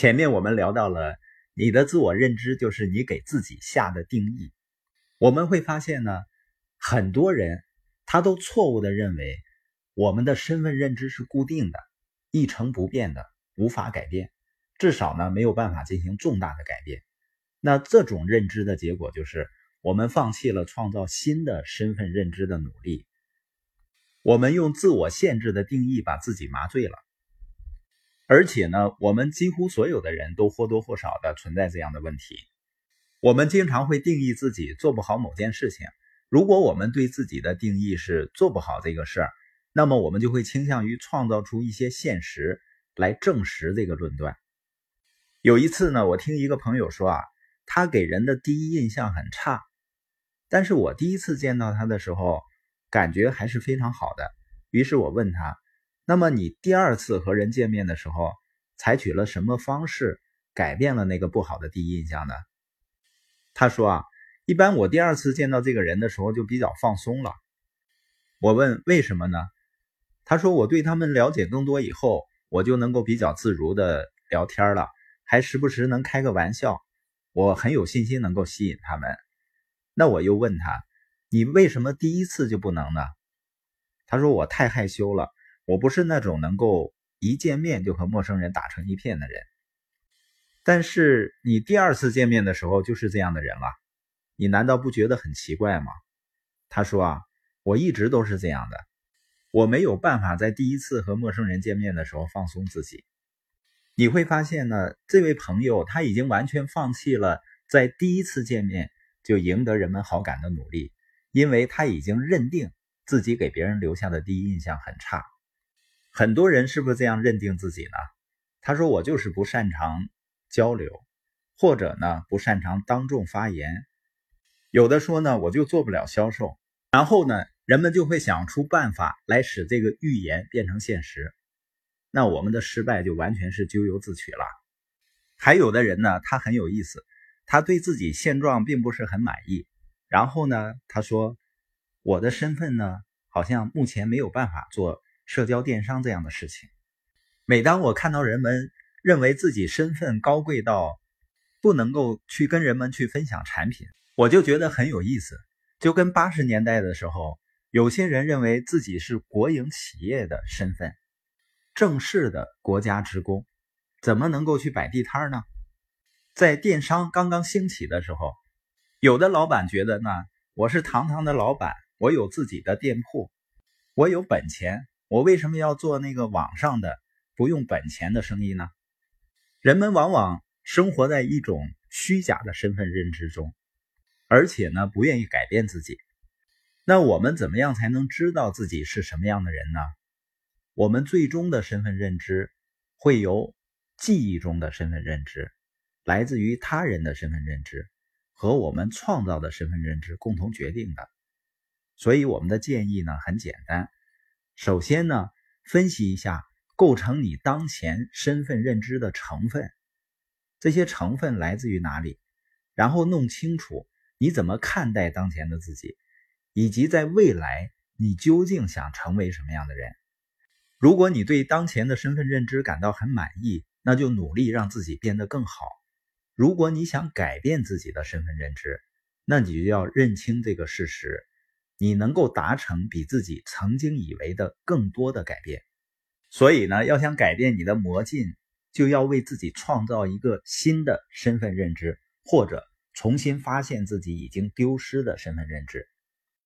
前面我们聊到了，你的自我认知就是你给自己下的定义。我们会发现呢，很多人他都错误的认为我们的身份认知是固定的、一成不变的，无法改变，至少呢没有办法进行重大的改变。那这种认知的结果就是，我们放弃了创造新的身份认知的努力，我们用自我限制的定义把自己麻醉了。而且呢，我们几乎所有的人都或多或少的存在这样的问题。我们经常会定义自己做不好某件事情。如果我们对自己的定义是做不好这个事儿，那么我们就会倾向于创造出一些现实来证实这个论断。有一次呢，我听一个朋友说啊，他给人的第一印象很差，但是我第一次见到他的时候，感觉还是非常好的。于是我问他。那么你第二次和人见面的时候，采取了什么方式改变了那个不好的第一印象呢？他说啊，一般我第二次见到这个人的时候就比较放松了。我问为什么呢？他说我对他们了解更多以后，我就能够比较自如的聊天了，还时不时能开个玩笑，我很有信心能够吸引他们。那我又问他，你为什么第一次就不能呢？他说我太害羞了。我不是那种能够一见面就和陌生人打成一片的人，但是你第二次见面的时候就是这样的人了，你难道不觉得很奇怪吗？他说啊，我一直都是这样的，我没有办法在第一次和陌生人见面的时候放松自己。你会发现呢，这位朋友他已经完全放弃了在第一次见面就赢得人们好感的努力，因为他已经认定自己给别人留下的第一印象很差。很多人是不是这样认定自己呢？他说：“我就是不擅长交流，或者呢不擅长当众发言。有的说呢，我就做不了销售。然后呢，人们就会想出办法来使这个预言变成现实。那我们的失败就完全是咎由自取了。还有的人呢，他很有意思，他对自己现状并不是很满意。然后呢，他说：我的身份呢，好像目前没有办法做。”社交电商这样的事情，每当我看到人们认为自己身份高贵到不能够去跟人们去分享产品，我就觉得很有意思。就跟八十年代的时候，有些人认为自己是国营企业的身份，正式的国家职工，怎么能够去摆地摊呢？在电商刚刚兴起的时候，有的老板觉得呢，我是堂堂的老板，我有自己的店铺，我有本钱。我为什么要做那个网上的不用本钱的生意呢？人们往往生活在一种虚假的身份认知中，而且呢不愿意改变自己。那我们怎么样才能知道自己是什么样的人呢？我们最终的身份认知会由记忆中的身份认知、来自于他人的身份认知和我们创造的身份认知共同决定的。所以我们的建议呢很简单。首先呢，分析一下构成你当前身份认知的成分，这些成分来自于哪里？然后弄清楚你怎么看待当前的自己，以及在未来你究竟想成为什么样的人。如果你对当前的身份认知感到很满意，那就努力让自己变得更好。如果你想改变自己的身份认知，那你就要认清这个事实。你能够达成比自己曾经以为的更多的改变，所以呢，要想改变你的魔镜，就要为自己创造一个新的身份认知，或者重新发现自己已经丢失的身份认知。